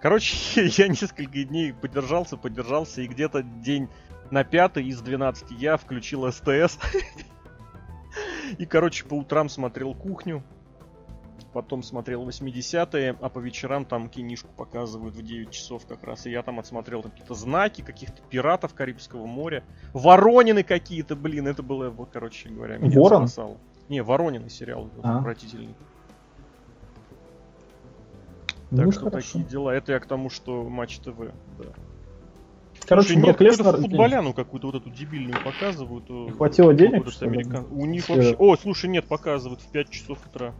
Короче, я несколько дней подержался, подержался, и где-то день на пятый из 12 я включил СТС. И, короче, по утрам смотрел кухню, потом смотрел 80-е, а по вечерам там кинишку показывают в 9 часов как раз. И я там отсмотрел там какие-то знаки, каких-то пиратов Карибского моря. Воронины какие-то, блин, это было, короче говоря, меня Ворон? спасало. Не, Воронины сериал а. отвратительный. Так ну, что хорошо. такие дела. Это я к тому, что Матч ТВ, да. Короче, Слушай, нет, Леснер... футболяну какую-то вот эту дебильную показывают. Хватило денег? Американ... У них вообще... О, слушай, нет, показывают в 5 часов утра.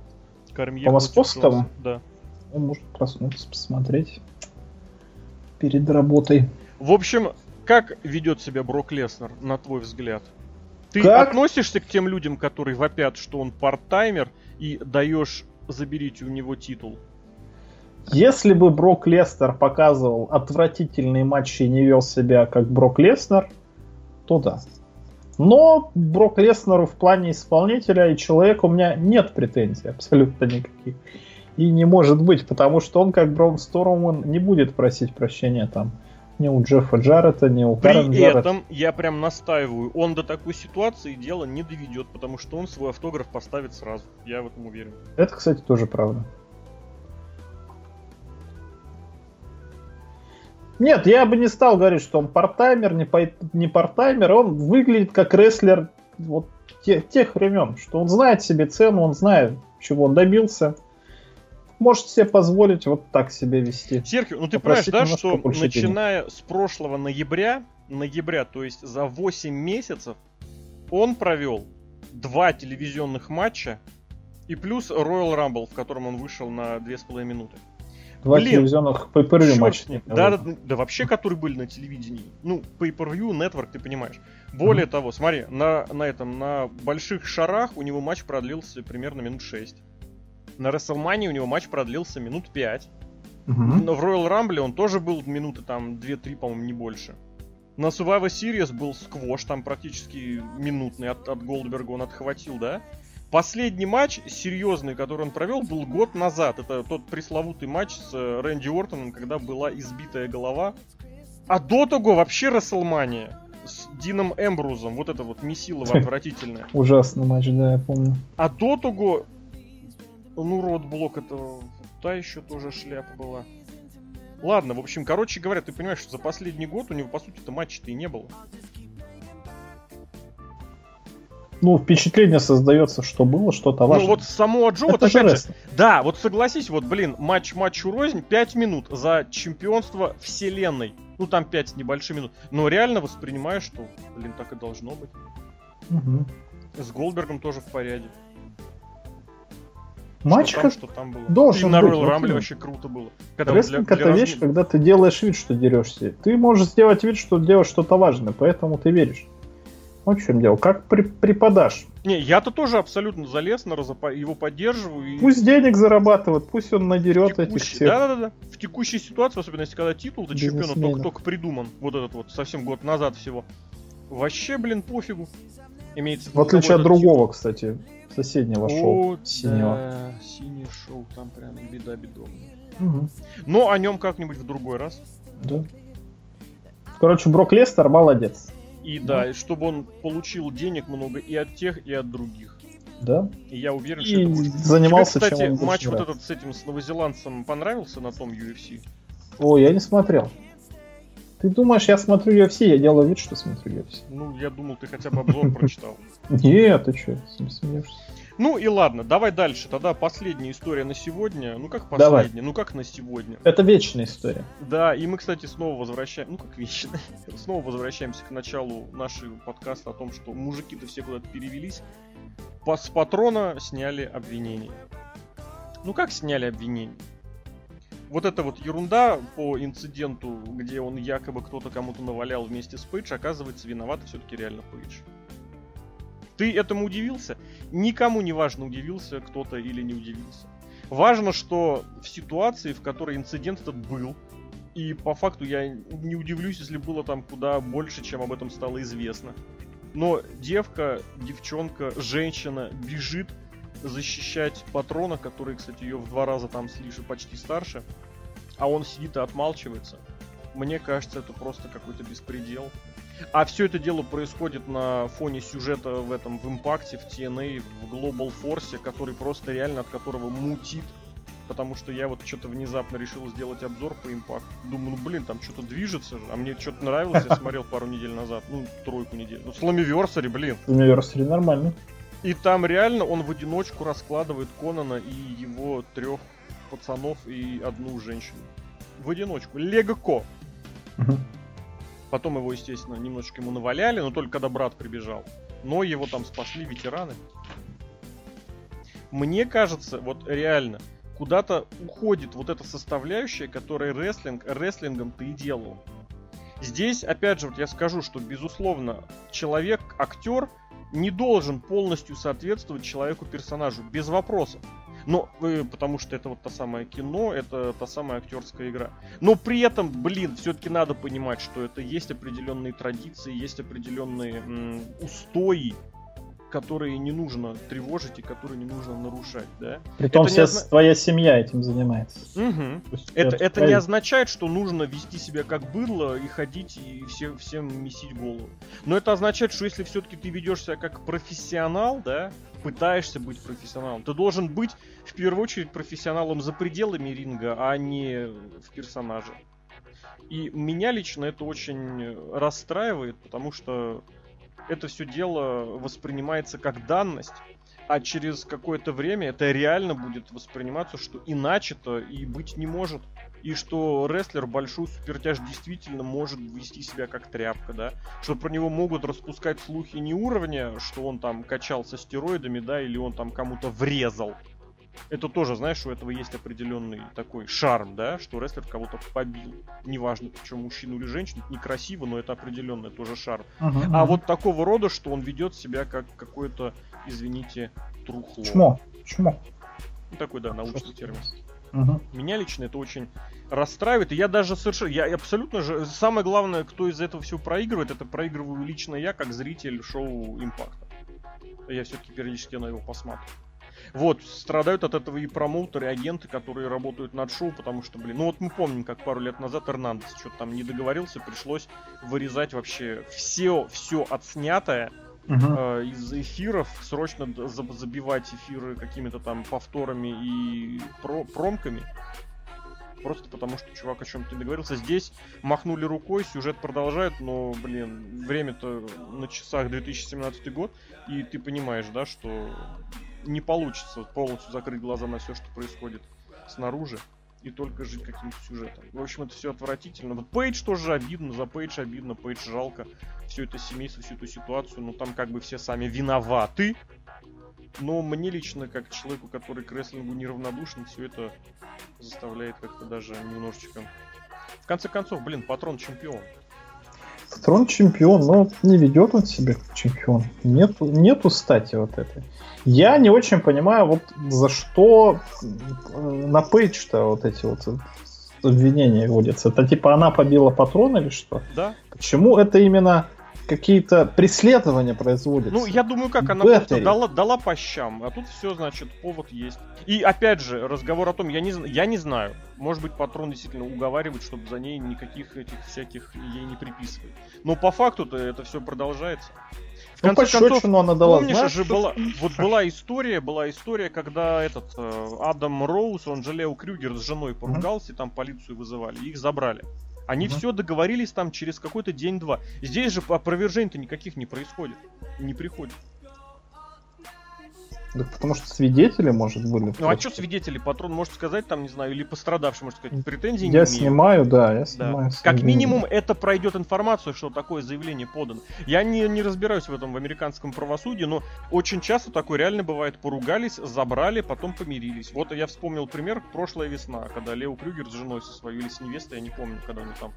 Кормье По московскому? Да. Он может проснуться, посмотреть перед работой. В общем, как ведет себя Брок Леснер, на твой взгляд? Ты как? относишься к тем людям, которые вопят, что он парт-таймер, и даешь заберите у него титул? Если бы Брок Леснер показывал отвратительные матчи и не вел себя как Брок Леснер, то да. Но Брок Леснеру в плане исполнителя и человека у меня нет претензий абсолютно никаких. И не может быть, потому что он, как Брон Сторман, не будет просить прощения там ни у Джеффа Джаррета, ни у При Карен Джаррет. этом я прям настаиваю, он до такой ситуации дело не доведет, потому что он свой автограф поставит сразу. Я в этом уверен. Это, кстати, тоже правда. Нет, я бы не стал говорить, что он партаймер, не, по, не партаймер. Он выглядит как рестлер вот тех, тех времен, что он знает себе цену, он знает, чего он добился. Может себе позволить вот так себя вести. Серхио, ну ты понимаешь, да, что начиная денег. с прошлого ноября, ноября, то есть за 8 месяцев, он провел два телевизионных матча и плюс Royal Rumble, в котором он вышел на 2,5 минуты. Два Блин, телевизионных pay-per-view матча. Да, да, да, вообще, которые были на телевидении. Ну, pay-per-view, network, ты понимаешь. Более mm-hmm. того, смотри, на, на этом, на больших шарах у него матч продлился примерно минут 6. На WrestleMania у него матч продлился минут 5. Mm-hmm. Но в Royal Rumble он тоже был минуты там 2-3, по-моему, не больше. На Survivor Series был сквош, там практически минутный от, от Голдберга он отхватил, да? Последний матч серьезный, который он провел, был год назад. Это тот пресловутый матч с э, Рэнди Ортоном, когда была избитая голова. А до того вообще WrestleMania с Дином Эмброузом. Вот это вот месилово отвратительное. Ужасный матч, да, я помню. А до того... Ну, Roadblock это та еще тоже шляпа была. Ладно, в общем, короче говоря, ты понимаешь, что за последний год у него, по сути-то, матча-то и не было. Ну, впечатление создается, что было что-то ну, важное. Ну, вот само Джо, вот опять же, да, вот согласись, вот, блин, матч матчу рознь, 5 минут за чемпионство вселенной. Ну, там 5 небольших минут. Но реально воспринимаешь, что, блин, так и должно быть. Угу. С Голдбергом тоже в порядке. Матч что там, что там было. Должен И на Royal Rumble вообще круто было. Когда Рестлинг для, для это вещь, когда ты делаешь вид, что дерешься. Ты можешь сделать вид, что делаешь что-то важное, поэтому ты веришь. Вот в чем дело. Как при, преподашь? Не, я-то тоже абсолютно залез на его поддерживаю. И... Пусть денег зарабатывает, пусть он надерет текущий... этих всех. Да-да-да. В текущей ситуации, особенно если когда титул до чемпиона только-только придуман, вот этот вот совсем год назад всего, вообще, блин, пофигу. Имеется в отличие от другого, титул. кстати, соседнего О, шоу синего. Синий шоу, там прям беда бедовная. Угу. Но о нем как-нибудь в другой раз. Да. Короче, Брок Лестер молодец. И да, да, чтобы он получил денег много и от тех, и от других. Да. И я уверен, и что это будет. занимался Тебе, кстати, чем матч вот этот с этим с новозеландцем понравился на том UFC? О, я не смотрел. Ты думаешь, я смотрю UFC? Я делаю вид, что смотрю UFC. Ну, я думал, ты хотя бы обзор прочитал. Нет, ты что, смеешься? Ну и ладно, давай дальше. Тогда последняя история на сегодня. Ну как последняя? Давай. Ну как на сегодня? Это вечная история. Да, и мы, кстати, снова возвращаемся. Ну как вечная. снова возвращаемся к началу нашего подкаста о том, что мужики-то все куда-то перевелись. С патрона сняли обвинение. Ну как сняли обвинение? Вот эта вот ерунда по инциденту, где он якобы кто-то кому-то навалял вместе с Пейдж, оказывается, виноват все-таки реально Пейдж. Ты этому удивился? Никому не важно, удивился кто-то или не удивился. Важно, что в ситуации, в которой инцидент этот был, и по факту я не удивлюсь, если было там куда больше, чем об этом стало известно. Но девка, девчонка, женщина бежит защищать патрона, который, кстати, ее в два раза там слише почти старше, а он сидит и отмалчивается. Мне кажется, это просто какой-то беспредел. А все это дело происходит на фоне сюжета в этом, в импакте, в TNA, в Global Force, который просто реально от которого мутит. Потому что я вот что-то внезапно решил сделать обзор по импакт. Думаю, ну блин, там что-то движется же. А мне что-то нравилось, я смотрел пару недель назад. Ну, тройку недель. Ну, Сламиверсари, блин. Сламиверсари нормально. И там реально он в одиночку раскладывает Конана и его трех пацанов и одну женщину. В одиночку. Легко. Угу. Потом его, естественно, немножечко ему наваляли, но только когда брат прибежал. Но его там спасли ветераны. Мне кажется, вот реально, куда-то уходит вот эта составляющая, которая рестлинг, рестлингом-то и делал. Здесь, опять же, вот я скажу, что, безусловно, человек, актер, не должен полностью соответствовать человеку-персонажу, без вопросов. Но, э, потому что это вот та самое кино, это та самая актерская игра. Но при этом, блин, все-таки надо понимать, что это есть определенные традиции, есть определенные м, устои, которые не нужно тревожить и которые не нужно нарушать, да? Притом вся озна... твоя семья этим занимается. Угу. Это, это, это не означает, что нужно вести себя как быдло и ходить и все, всем месить голову. Но это означает, что если все-таки ты ведешь себя как профессионал, да, пытаешься быть профессионалом, ты должен быть в первую очередь профессионалом за пределами ринга, а не в персонаже. И меня лично это очень расстраивает, потому что это все дело воспринимается как данность, а через какое-то время это реально будет восприниматься, что иначе-то и быть не может. И что рестлер большой супертяж действительно может вести себя как тряпка, да? Что про него могут распускать слухи не уровня, что он там качался стероидами, да, или он там кому-то врезал это тоже, знаешь, у этого есть определенный такой шарм, да, что рестлер кого-то побил. Неважно, причем мужчину или женщину, это некрасиво, но это определенный тоже шарм. Uh-huh, а uh-huh. вот такого рода, что он ведет себя как какое-то, извините, трухло. Чмо. Чмо. Ну, такой, да, научный термин. Uh-huh. Меня лично это очень расстраивает. И я даже совершенно... Я абсолютно же... Самое главное, кто из этого всего проигрывает, это проигрываю лично я, как зритель шоу Импакта. Я все-таки периодически на его посматриваю. Вот, страдают от этого и промоутеры, и агенты, которые работают над шоу, потому что, блин, ну вот мы помним, как пару лет назад Эрнандес что-то там не договорился, пришлось вырезать вообще все, все отснятое, Uh-huh. Из эфиров срочно забивать эфиры какими-то там повторами и про промками. Просто потому что чувак о чем-то не договорился. Здесь махнули рукой, сюжет продолжает, но, блин, время-то на часах 2017 год, и ты понимаешь, да, что не получится полностью закрыть глаза на все, что происходит снаружи и только жить каким-то сюжетом. В общем, это все отвратительно. Вот Пейдж тоже обидно, за Пейдж обидно, Пейдж жалко. Все это семейство, всю эту ситуацию, ну там как бы все сами виноваты. Но мне лично, как человеку, который к рестлингу неравнодушен, все это заставляет как-то даже немножечко... В конце концов, блин, патрон чемпион. Патрон чемпион, но не ведет он себя как чемпион. Нету, нету стати вот этой. Я не очень понимаю, вот за что э, на Пейдж-то вот эти вот обвинения вводятся. Это типа она побила патрон или что? Да. Почему это именно какие-то преследования производятся. Ну, я думаю, как она просто дала, дала по щам, а тут все, значит, повод есть. И опять же, разговор о том, я не, я не знаю, может быть, патрон действительно уговаривает, чтобы за ней никаких этих всяких ей не приписывать. Но по факту-то это все продолжается. В ну, конце концов, она дала, помнишь знаешь, же, что... была, вот была история, была история, когда этот э, Адам Роуз, он же Лео Крюгер с женой поругался, mm-hmm. и там полицию вызывали, их забрали. Они угу. все договорились там через какой-то день-два. Здесь же опровержений-то никаких не происходит. Не приходит. Да потому что свидетели, может, были. Ну а что свидетели? Патрон может сказать, там, не знаю, или пострадавший, может сказать, претензий я не Я снимаю, да, я снимаю. Да. Как минимум, это пройдет информацию, что такое заявление подано. Я не, не разбираюсь в этом в американском правосудии, но очень часто такое реально бывает. Поругались, забрали, потом помирились. Вот я вспомнил пример прошлая весна, когда Лео Крюгер с женой со своей или с невестой, я не помню, когда у них там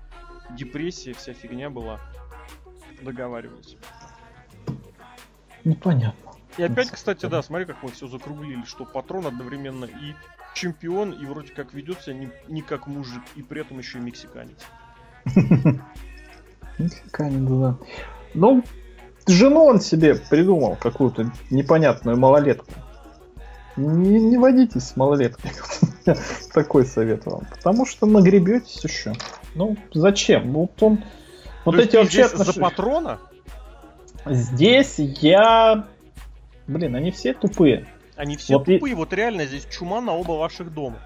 депрессия, вся фигня была. Договаривались. Непонятно. И опять, кстати, да, смотри, как мы все закруглили, что патрон одновременно и чемпион, и вроде как ведется не, не как мужик, и при этом еще и мексиканец. Мексиканец, да. Ну, жену он себе придумал какую-то непонятную малолетку. Не, не водитесь с малолеткой. Такой совет вам. Потому что нагребетесь еще. Ну, зачем? Вот он... Вот эти вообще за патрона? Здесь я Блин, они все тупые. Они все вот тупые, и... вот реально здесь чума на оба ваших дома.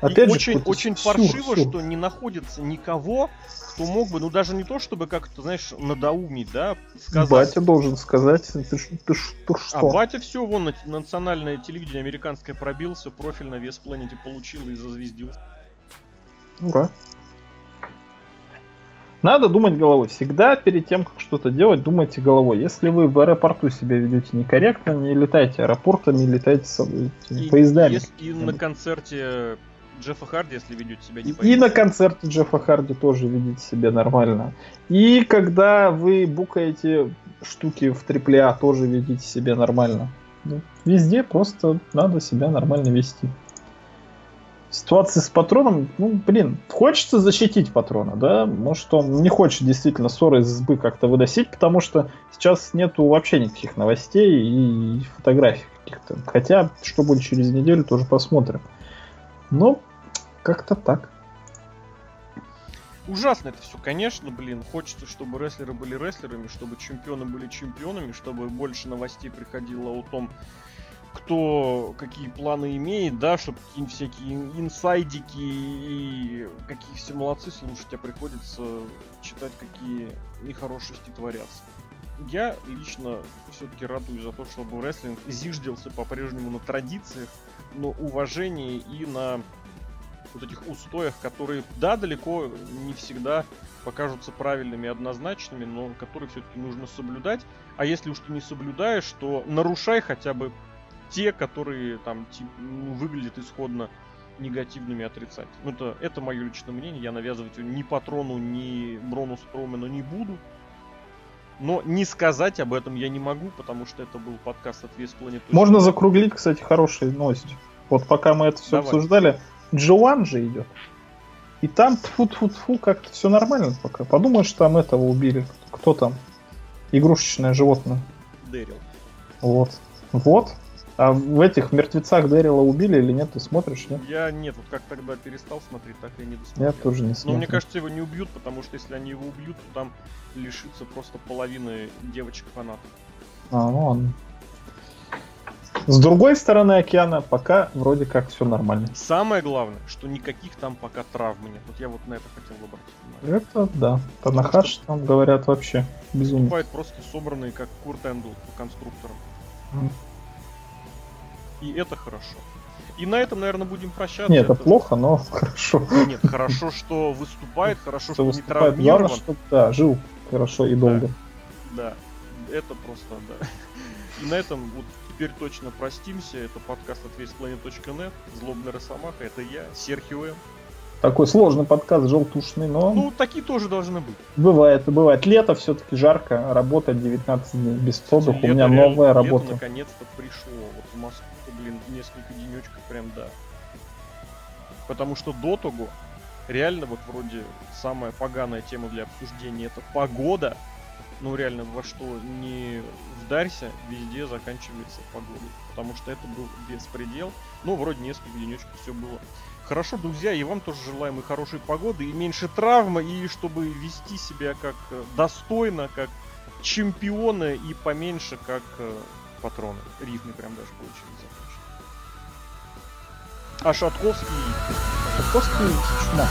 Опять и же, очень, очень сюр, паршиво, сюр. что не находится никого, кто мог бы, ну даже не то, чтобы как-то, знаешь, надоумить, да, сказать. Батя должен сказать, ты, ты, ты, ты что? А батя все, вон, на, национальное телевидение американское пробился, профиль на вес планете получил и зазвездил. Ура. Надо думать головой. Всегда перед тем, как что-то делать, думайте головой. Если вы в аэропорту себя ведете некорректно, не летайте аэропортами, летайте с и, поездами. Если, и на концерте Джеффа Харди, если ведете себя не И на концерте Джеффа Харди тоже ведите себя нормально. И когда вы букаете штуки в AAA, тоже ведите себя нормально. Ну, везде просто надо себя нормально вести ситуации с патроном, ну, блин, хочется защитить патрона, да, может он не хочет действительно ссоры из избы как-то выносить, потому что сейчас нету вообще никаких новостей и фотографий каких-то. Хотя, что будет через неделю, тоже посмотрим. Но как-то так. Ужасно это все, конечно, блин. Хочется, чтобы рестлеры были рестлерами, чтобы чемпионы были чемпионами, чтобы больше новостей приходило о том, кто какие планы имеет, да, чтобы какие-нибудь всякие инсайдики и какие все молодцы слушать, а приходится читать, какие нехорошести творятся. Я лично все-таки радуюсь за то, чтобы рестлинг зиждился по-прежнему на традициях, на уважении и на вот этих устоях, которые, да, далеко не всегда покажутся правильными и однозначными, но которые все-таки нужно соблюдать. А если уж ты не соблюдаешь, то нарушай хотя бы те, которые там ну, выглядят исходно негативными отрицать. Ну, это, это мое личное мнение, я навязывать ни Патрону, ни Брону Строумену не буду. Но не сказать об этом я не могу, потому что это был подкаст от Вес Планет. Можно закруглить, кстати, хорошие новости. Вот пока мы это все Давай. обсуждали, Джоан же идет. И там тфу тфу тфу как-то все нормально пока. Подумаешь, там этого убили. Кто там? Игрушечное животное. Дэрил. Вот. Вот. А в этих мертвецах Дэрила убили или нет? Ты смотришь, нет? Я нет, вот как тогда перестал смотреть, так и не досмотрел. Я тоже не смотрю. Но мне кажется, его не убьют, потому что если они его убьют, то там лишится просто половины девочек-фанатов. А, ну ладно. С другой стороны океана пока вроде как все нормально. Самое главное, что никаких там пока травм нет. Вот я вот на это хотел бы обратить внимание. Это да. Танахаш там говорят вообще безумно. Бывает просто собранные как Курт Эндл по конструкторам. Mm. И это хорошо. И на этом, наверное, будем прощаться. Нет, это, это плохо, но хорошо. Нет, хорошо, что выступает, хорошо, что, что не травмирован. Главное, что, да, жил хорошо и долго. Да, да. это просто, да. И на этом вот теперь точно простимся. Это подкаст от весьplanet.net. Злобный Росомаха. Это я, Серхио М. Такой сложный подкаст, желтушный, но... Ну, такие тоже должны быть. Бывает, бывает. Лето все-таки жарко, работа 19 дней без продуха. У меня новая работа. Лето наконец-то пришло. Вот в Москву блин, несколько денечков прям да. Потому что до того реально вот вроде самая поганая тема для обсуждения это погода. Ну реально во что не вдарься, везде заканчивается погодой. Потому что это был беспредел. Ну вроде несколько денечков все было. Хорошо, друзья, и вам тоже желаем и хорошей погоды, и меньше травмы, и чтобы вести себя как э, достойно, как чемпионы, и поменьше как э, патроны. Рифмы прям даже получились. А Шатковский... Шатковский чума.